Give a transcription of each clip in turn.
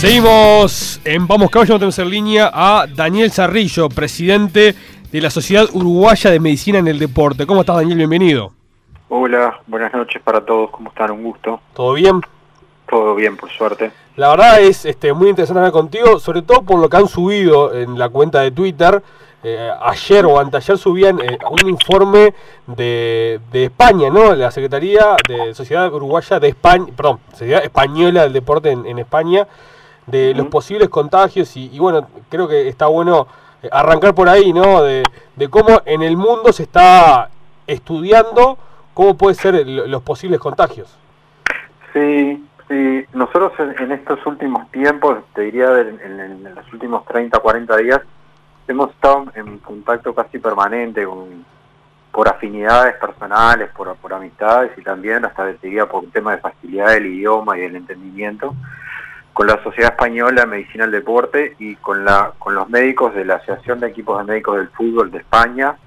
Seguimos en Vamos Caballo, tenemos en línea a Daniel Zarrillo, presidente de la Sociedad Uruguaya de Medicina en el Deporte. ¿Cómo estás, Daniel? Bienvenido. Hola, buenas noches para todos, ¿cómo están? Un gusto. ¿Todo bien? Todo bien, por suerte. La verdad es este, muy interesante hablar contigo, sobre todo por lo que han subido en la cuenta de Twitter. Eh, ayer o anteayer subían eh, un informe de, de, España, ¿no? La Secretaría de Sociedad Uruguaya de España, perdón, Sociedad Española del Deporte en, en España, de los posibles contagios y, y, bueno, creo que está bueno eh, arrancar por ahí, ¿no? De, de cómo en el mundo se está estudiando cómo pueden ser los posibles contagios. Sí, sí. Nosotros en, estos últimos tiempos, te diría en, en, en, los últimos 30, 40 días, hemos estado en contacto casi permanente con, por afinidades personales, por, por amistades y también hasta te diría por un tema de facilidad del idioma y del entendimiento con la Sociedad Española de Medicina del Deporte y con, la, con los médicos de la Asociación de Equipos de Médicos del Fútbol de España.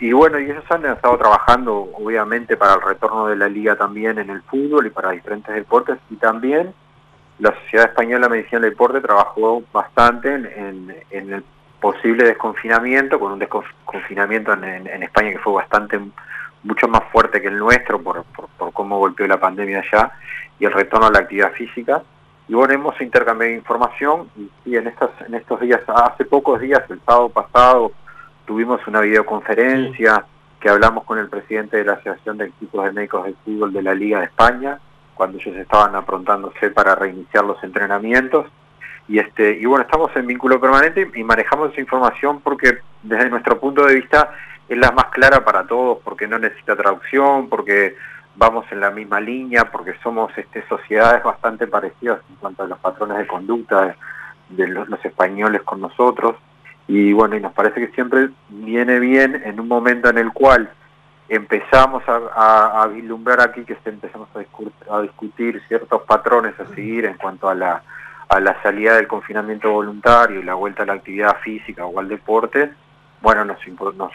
Y bueno, y ellos han estado trabajando obviamente para el retorno de la liga también en el fútbol y para diferentes deportes. Y también la Sociedad Española de Medicina del Deporte trabajó bastante en, el posible desconfinamiento, con un desconfinamiento en, España que fue bastante, mucho más fuerte que el nuestro por, por cómo golpeó la pandemia allá y el retorno a la actividad física y bueno, hemos intercambiado información y, y, en, estos, en estos días, hace pocos días, el sábado pasado, tuvimos una videoconferencia sí. que hablamos con el presidente de la Asociación de Equipos de Médicos de Fútbol de la Liga de España, cuando ellos estaban aprontándose para reiniciar los entrenamientos. Y, este, y bueno, estamos en vínculo permanente y manejamos esa información porque desde nuestro punto de vista es la más clara para todos, porque no necesita traducción, porque vamos en la misma línea porque somos este, sociedades bastante parecidas en cuanto a los patrones de conducta de, los, españoles con nosotros. Y bueno, y nos parece que siempre viene bien en un momento en el cual empezamos a vislumbrar aquí que empezamos a discutir, a discutir ciertos patrones a seguir en cuanto a la, a la salida del confinamiento voluntario y la vuelta a la actividad física o al deporte, bueno, nos, nos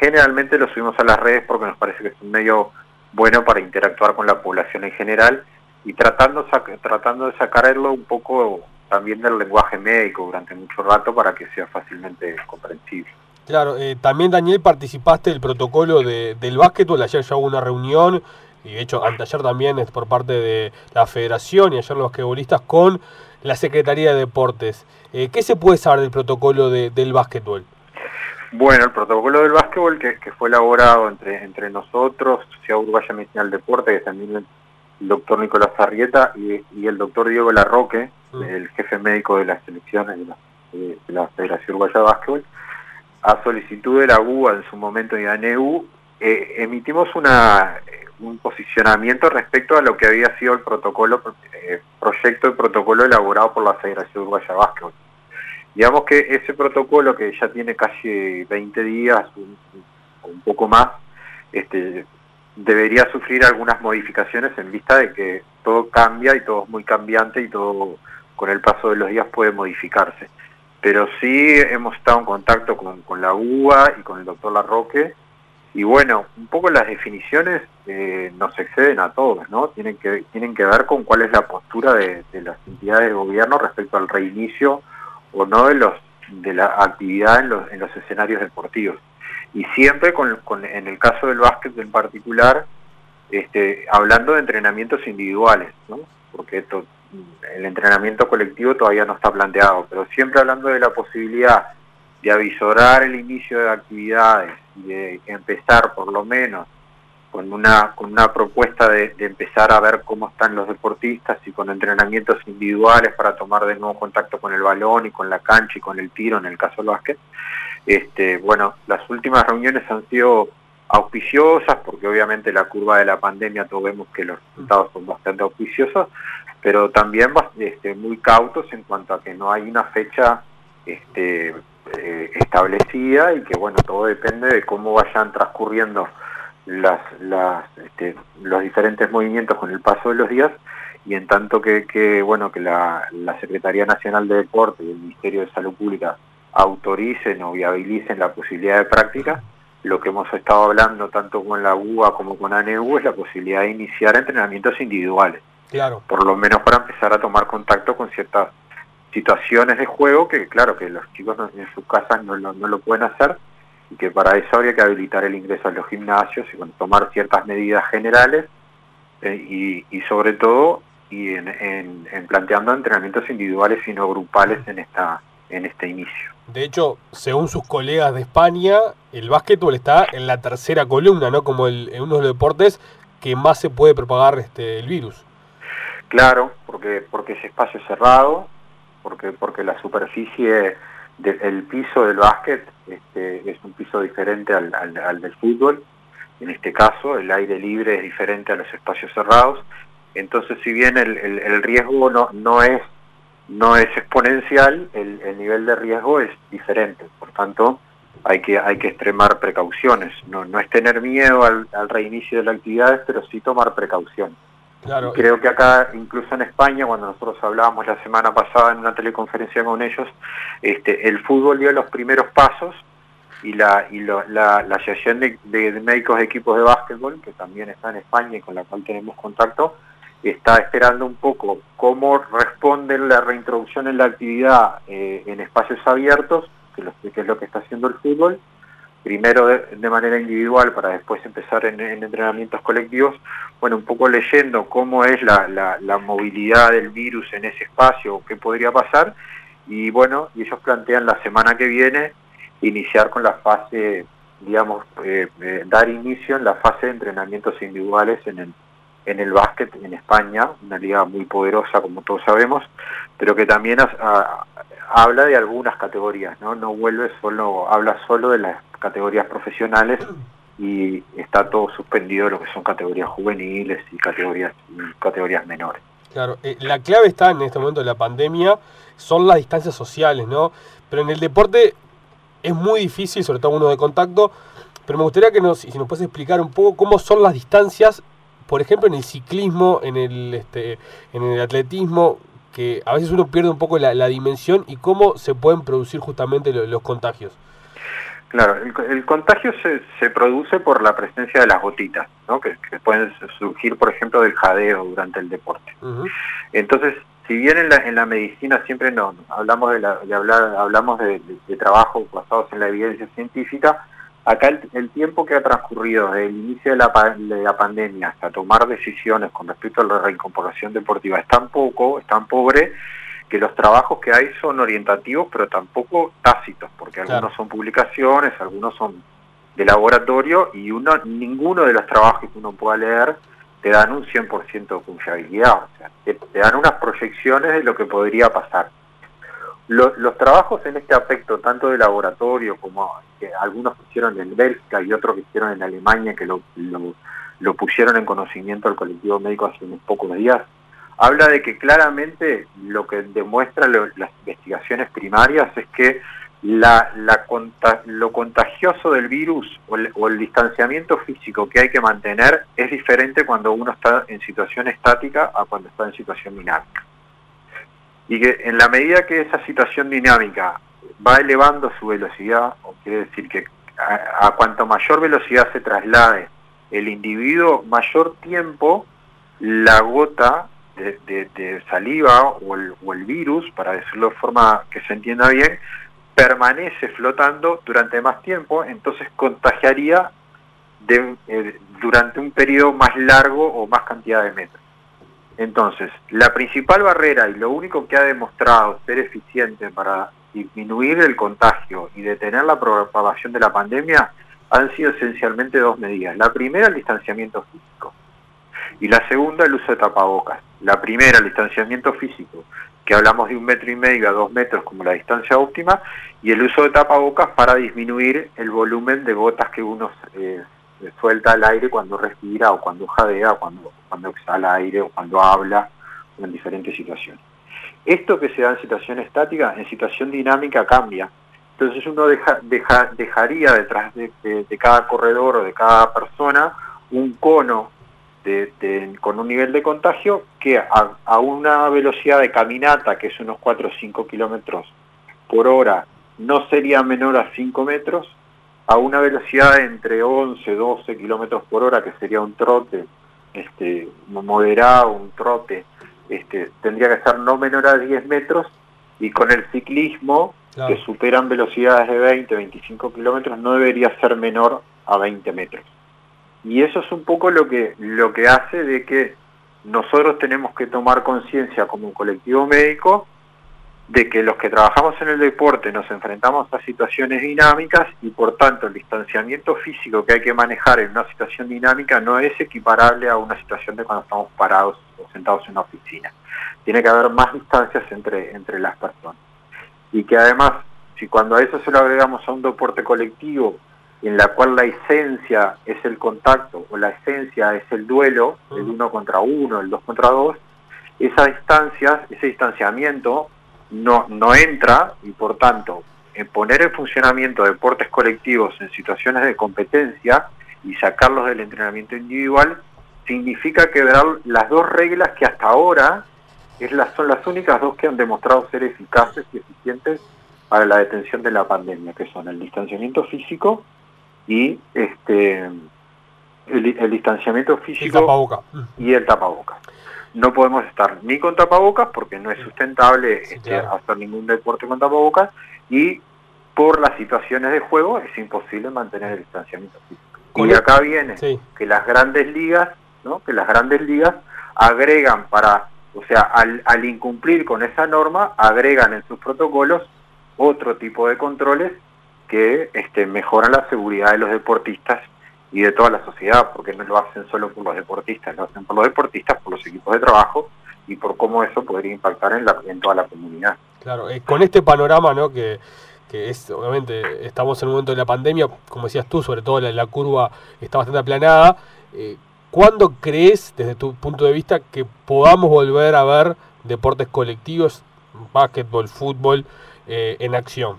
generalmente lo subimos a las redes porque nos parece que es un medio bueno para interactuar con la población en general y tratando, tratando de sacarlo un poco también del lenguaje médico durante mucho rato para que sea fácilmente comprensible. Claro, eh, también Daniel participaste del protocolo de, del básquetbol, ayer ya hubo una reunión, y de hecho anteayer también es por parte de la federación y ayer los basquetbolistas con la Secretaría de Deportes. Eh, ¿Qué se puede saber del protocolo de, del básquetbol? Bueno, el protocolo del básquetbol que, que fue elaborado entre, entre nosotros, Sociedad Uruguaya Medicina del Deporte, que también el, el doctor Nicolás Arrieta y, y, el doctor Diego Larroque, mm. el jefe médico de las selecciones de la, de, de la Federación Uruguaya de Básquetbol, a solicitud de la UBA en su momento y de ANEU, eh, emitimos una, un posicionamiento respecto a lo que había sido el protocolo, eh, proyecto de protocolo elaborado por la Federación Uruguaya de Básquetbol digamos que ese protocolo que ya tiene casi 20 días, un, un poco más, este, debería sufrir algunas modificaciones en vista de que todo cambia y todo es muy cambiante y todo con el paso de los días puede modificarse. Pero sí hemos estado en contacto con, con la UBA y con el doctor Larroque y bueno, un poco las definiciones eh, nos exceden a todos, ¿no? Tienen que, tienen que ver con cuál es la postura de, de las entidades de gobierno respecto al reinicio o no de los de la actividad en los, en los escenarios deportivos y siempre con, en el caso del básquet en particular este, hablando de entrenamientos individuales ¿no? porque esto, el entrenamiento colectivo todavía no está planteado pero siempre hablando de la posibilidad de avisorar el inicio de actividades y de empezar por lo menos con una, con una propuesta de, empezar a ver cómo están los deportistas y con entrenamientos individuales para tomar de nuevo contacto con el balón y con la cancha y con el tiro en el caso del básquet. Este, bueno, las últimas reuniones han sido auspiciosas porque obviamente la curva de la pandemia todos vemos que los resultados son bastante auspiciosos, pero también este, muy cautos en cuanto a que no hay una fecha este, eh, establecida y que bueno, todo depende de cómo vayan transcurriendo las, las, este, los diferentes movimientos con el paso de los días y en tanto que, que bueno que la, la, Secretaría Nacional de Deporte y el Ministerio de Salud Pública autoricen o viabilicen la posibilidad de práctica, lo que hemos estado hablando tanto con la UA como con ANEU es la posibilidad de iniciar entrenamientos individuales. Claro. Por lo menos para empezar a tomar contacto con ciertas situaciones de juego que, claro, que los chicos en sus casas no lo, no lo pueden hacer y que para eso habría que habilitar el ingreso a los gimnasios y tomar ciertas medidas generales eh, y, sobre todo y en, en, planteando entrenamientos individuales y no grupales en esta en este inicio. De hecho, según sus colegas de España, el básquetbol está en la tercera columna, ¿no? Como el, en uno de los deportes que más se puede propagar este el virus. Claro, porque porque es espacio cerrado, porque porque la superficie del piso del básquet este, es un piso diferente al, al, del fútbol. En este caso, el aire libre es diferente a los espacios cerrados. Entonces, si bien el, el, el riesgo no, es no es exponencial, el, el, nivel de riesgo es diferente. Por tanto, hay que, hay que extremar precauciones. No, no es tener miedo al, al reinicio de las actividades, pero sí tomar precauciones. Creo que acá, incluso en España, cuando nosotros hablábamos la semana pasada en una teleconferencia con ellos, este, el fútbol dio los primeros pasos y la, y Asociación de, Médicos de Equipos de Básquetbol, que también está en España y con la cual tenemos contacto, está esperando un poco cómo responde la reintroducción en la actividad eh, en espacios abiertos, que, es lo que está haciendo el fútbol, primero de, manera individual para después empezar en, entrenamientos colectivos, bueno, un poco leyendo cómo es la, la, movilidad del virus en ese espacio, qué podría pasar, y bueno, y ellos plantean la semana que viene iniciar con la fase, digamos, eh, eh, dar inicio en la fase de entrenamientos individuales en el, en el básquet en España, una liga muy poderosa como todos sabemos, pero que también habla de algunas categorías, ¿no? No vuelve solo, habla solo de las categorías profesionales y está todo suspendido lo que son categorías juveniles y categorías categorías menores. Claro, eh, la clave está en este momento de la pandemia, son las distancias sociales, ¿no? Pero en el deporte es muy difícil, sobre todo uno de contacto, pero me gustaría que nos, si nos puedes explicar un poco cómo son las distancias por ejemplo, en el ciclismo, en el, este, en el atletismo, que a veces uno pierde un poco la, dimensión y cómo se pueden producir justamente los, contagios. Claro, el, contagio se, se, produce por la presencia de las gotitas, ¿no? que, pueden surgir, por ejemplo, del jadeo durante el deporte. Entonces, si bien en la, en la medicina siempre no hablamos de, la, de hablar hablamos de, de trabajos basados en la evidencia científica, Acá el, tiempo que ha transcurrido desde el inicio de la, de la, pandemia hasta tomar decisiones con respecto a la reincorporación deportiva es tan poco, es tan pobre, que los trabajos que hay son orientativos, pero tampoco tácitos, porque algunos son publicaciones, algunos son de laboratorio, y uno ninguno de los trabajos que uno pueda leer te dan un 100% de confiabilidad, o sea, te dan unas proyecciones de lo que podría pasar los trabajos en este aspecto, tanto de laboratorio como que algunos que hicieron en Bélgica y otros que hicieron en Alemania, que lo, pusieron en conocimiento al colectivo médico hace unos pocos días, habla de que claramente lo que demuestran las investigaciones primarias es que la lo contagioso del virus o el, o el, distanciamiento físico que hay que mantener es diferente cuando uno está en situación estática a cuando está en situación dinámica y que en la medida que esa situación dinámica va elevando su velocidad, o quiere decir que a, cuanto mayor velocidad se traslade el individuo, mayor tiempo la gota de, saliva o el, virus, para decirlo de forma que se entienda bien, permanece flotando durante más tiempo, entonces contagiaría eh, durante un periodo más largo o más cantidad de metros. Entonces, la principal barrera y lo único que ha demostrado ser eficiente para disminuir el contagio y detener la propagación de la pandemia han sido esencialmente dos medidas. La primera, el distanciamiento físico. Y la segunda, el uso de tapabocas. La primera, el distanciamiento físico, que hablamos de un metro y medio a dos metros como la distancia óptima, y el uso de tapabocas para disminuir el volumen de gotas que uno eh, suelta al aire cuando respira o cuando jadea cuando, cuando exhala aire o cuando habla o en diferentes situaciones. Esto que se da en situación estática, en situación dinámica cambia. Entonces uno deja, dejaría detrás de, cada corredor o de cada persona un cono con un nivel de contagio que a, a, una velocidad de caminata, que es unos 4 o 5 kilómetros por hora, no sería menor a 5 metros, a una velocidad entre 11 12 kilómetros por hora, que sería un trote este, moderado, un trote, este, tendría que ser no menor a 10 metros y con el ciclismo, que superan velocidades de 20, 25 kilómetros, no debería ser menor a 20 metros. Y eso es un poco lo que, lo que hace de que nosotros tenemos que tomar conciencia como un colectivo médico de que los que trabajamos en el deporte nos enfrentamos a situaciones dinámicas y por tanto el distanciamiento físico que hay que manejar en una situación dinámica no es equiparable a una situación de cuando estamos parados o sentados en una oficina. Tiene que haber más distancias entre, entre las personas. Y que además, si cuando a eso se lo agregamos a un deporte colectivo en la cual la esencia es el contacto o la esencia es el duelo, el uno contra uno, el dos contra dos, esas distancias, ese distanciamiento no, no entra y por tanto en poner en funcionamiento deportes colectivos en situaciones de competencia y sacarlos del entrenamiento individual significa quebrar las dos reglas que hasta ahora es las, son las únicas dos que han demostrado ser eficaces y eficientes para la detención de la pandemia, que son el distanciamiento físico y este el, distanciamiento físico y el tapabocas no podemos estar ni con tapabocas porque no es sustentable este, hacer ningún deporte con tapabocas y por las situaciones de juego es imposible mantener el distanciamiento físico. Y acá viene que las grandes ligas, ¿no? que las grandes ligas agregan para, o sea, al, al incumplir con esa norma, agregan en sus protocolos otro tipo de controles que este, mejoran la seguridad de los deportistas y de toda la sociedad, porque no lo hacen solo por los deportistas, lo hacen por los deportistas, por los equipos de trabajo y por cómo eso podría impactar en, la, en toda la comunidad. Claro, eh, con este panorama, ¿no? Que, que es, obviamente, estamos en un momento de la pandemia, como decías tú, sobre todo la, la curva está bastante aplanada. Eh, ¿Cuándo crees, desde tu punto de vista, que podamos volver a ver deportes colectivos, básquetbol, fútbol, eh, en acción?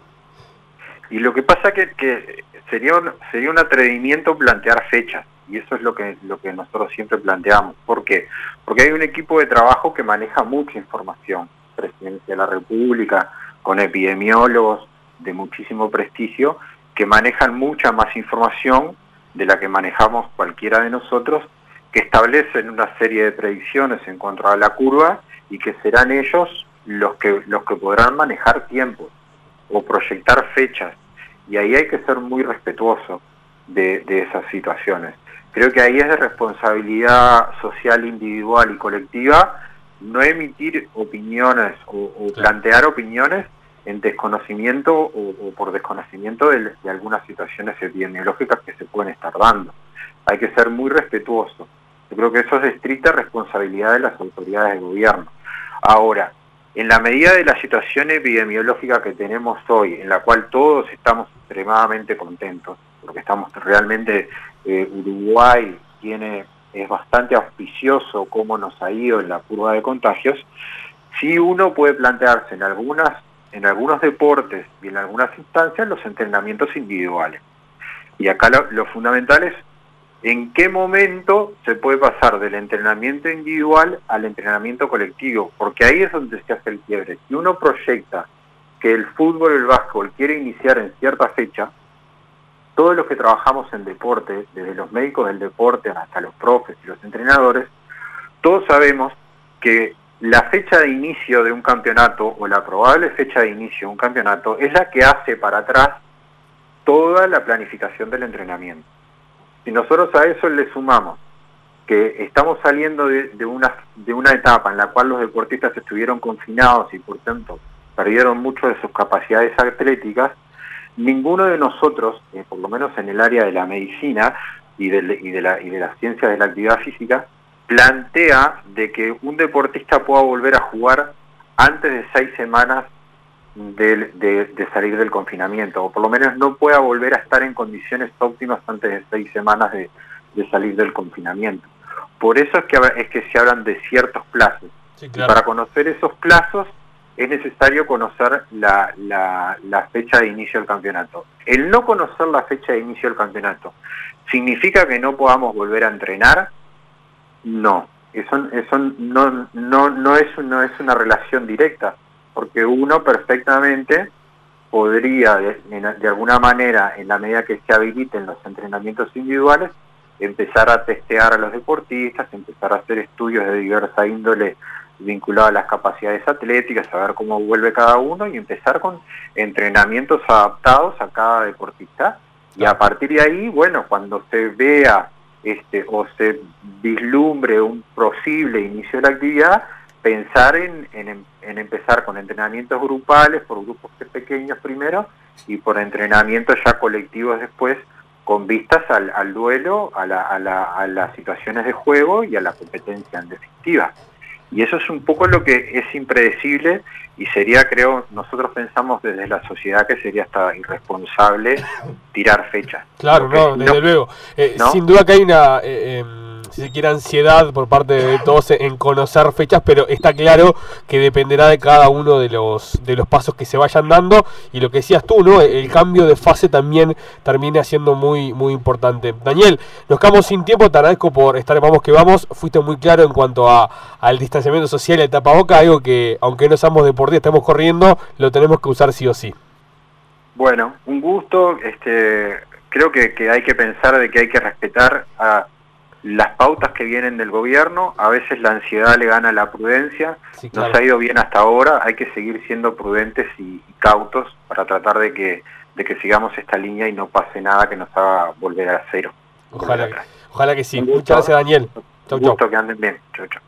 Y lo que pasa que, que sería sería un atrevimiento plantear fechas y eso es lo que lo que nosotros siempre planteamos. ¿Por qué? Porque hay un equipo de trabajo que maneja mucha información, Presidencia de la República, con epidemiólogos de muchísimo prestigio, que manejan mucha más información de la que manejamos cualquiera de nosotros, que establecen una serie de predicciones en cuanto a la curva y que serán ellos los que los que podrán manejar tiempos o proyectar fechas y ahí hay que ser muy respetuoso de, esas situaciones. Creo que ahí es de responsabilidad social individual y colectiva no emitir opiniones o, plantear opiniones en desconocimiento o, por desconocimiento de, algunas situaciones epidemiológicas que se pueden estar dando. Hay que ser muy respetuoso. Yo creo que eso es de estricta responsabilidad de las autoridades de gobierno. Ahora, en la medida de la situación epidemiológica que tenemos hoy, en la cual todos estamos extremadamente contentos, porque estamos realmente, eh, Uruguay tiene, es bastante auspicioso cómo nos ha ido en la curva de contagios, sí uno puede plantearse en algunas en algunos deportes y en algunas instancias los entrenamientos individuales. Y acá lo, lo fundamental es en qué momento se puede pasar del entrenamiento individual al entrenamiento colectivo, porque ahí es donde se hace el quiebre. Si uno proyecta que el fútbol, el básquetbol quiere iniciar en cierta fecha, todos los que trabajamos en deporte, desde los médicos del deporte hasta los profes y los entrenadores, todos sabemos que la fecha de inicio de un campeonato o la probable fecha de inicio de un campeonato es la que hace para atrás toda la planificación del entrenamiento. Si nosotros a eso le sumamos que estamos saliendo de, una, de una etapa en la cual los deportistas estuvieron confinados y por tanto perdieron mucho de sus capacidades atléticas, ninguno de nosotros, eh, por lo menos en el área de la medicina y de, y de, la, y de las ciencias de la actividad física, plantea de que un deportista pueda volver a jugar antes de seis semanas de, salir del confinamiento, o por lo menos no pueda volver a estar en condiciones óptimas antes de seis semanas de, salir del confinamiento. Por eso es que, es que se hablan de ciertos plazos. y para conocer esos plazos es necesario conocer la, la, fecha de inicio del campeonato. El no conocer la fecha de inicio del campeonato, ¿significa que no podamos volver a entrenar? No, eso, eso no, no, no, es, no es una relación directa porque uno perfectamente podría, de, alguna manera, en la medida que se habiliten los entrenamientos individuales, empezar a testear a los deportistas, empezar a hacer estudios de diversa índole vinculados a las capacidades atléticas, saber cómo vuelve cada uno y empezar con entrenamientos adaptados a cada deportista. Y a partir de ahí, bueno, cuando se vea este, o se vislumbre un posible inicio de la actividad, pensar en, en, empezar con entrenamientos grupales, por grupos pequeños primero, y por entrenamientos ya colectivos después, con vistas al, al duelo, a, la, a, la, a las situaciones de juego y a la competencia en definitiva. Y eso es un poco lo que es impredecible y sería, creo, nosotros pensamos desde la sociedad que sería hasta irresponsable tirar fechas. Claro, no, desde luego. Eh, sin duda que hay una... Eh, em, si se ansiedad por parte de todos en conocer fechas, pero está claro que dependerá de cada uno de los, de los pasos que se vayan dando. Y lo que decías tú, ¿no? El cambio de fase también termina siendo muy, muy importante. Daniel, nos quedamos sin tiempo, te agradezco por estar Vamos que Vamos. Fuiste muy claro en cuanto a, al distanciamiento social y el tapaboca, algo que, aunque no seamos deportistas, estamos corriendo, lo tenemos que usar sí o sí. Bueno, un gusto. Este, creo que, que hay que pensar de que hay que respetar a las pautas que vienen del gobierno, a veces la ansiedad le gana la prudencia, nos ha ido bien hasta ahora, hay que seguir siendo prudentes y, cautos para tratar de que, de que sigamos esta línea y no pase nada que nos haga volver a cero. Ojalá, ojalá que sí. Muchas gracias Daniel. Chau, gusto que anden bien. Chau, chau.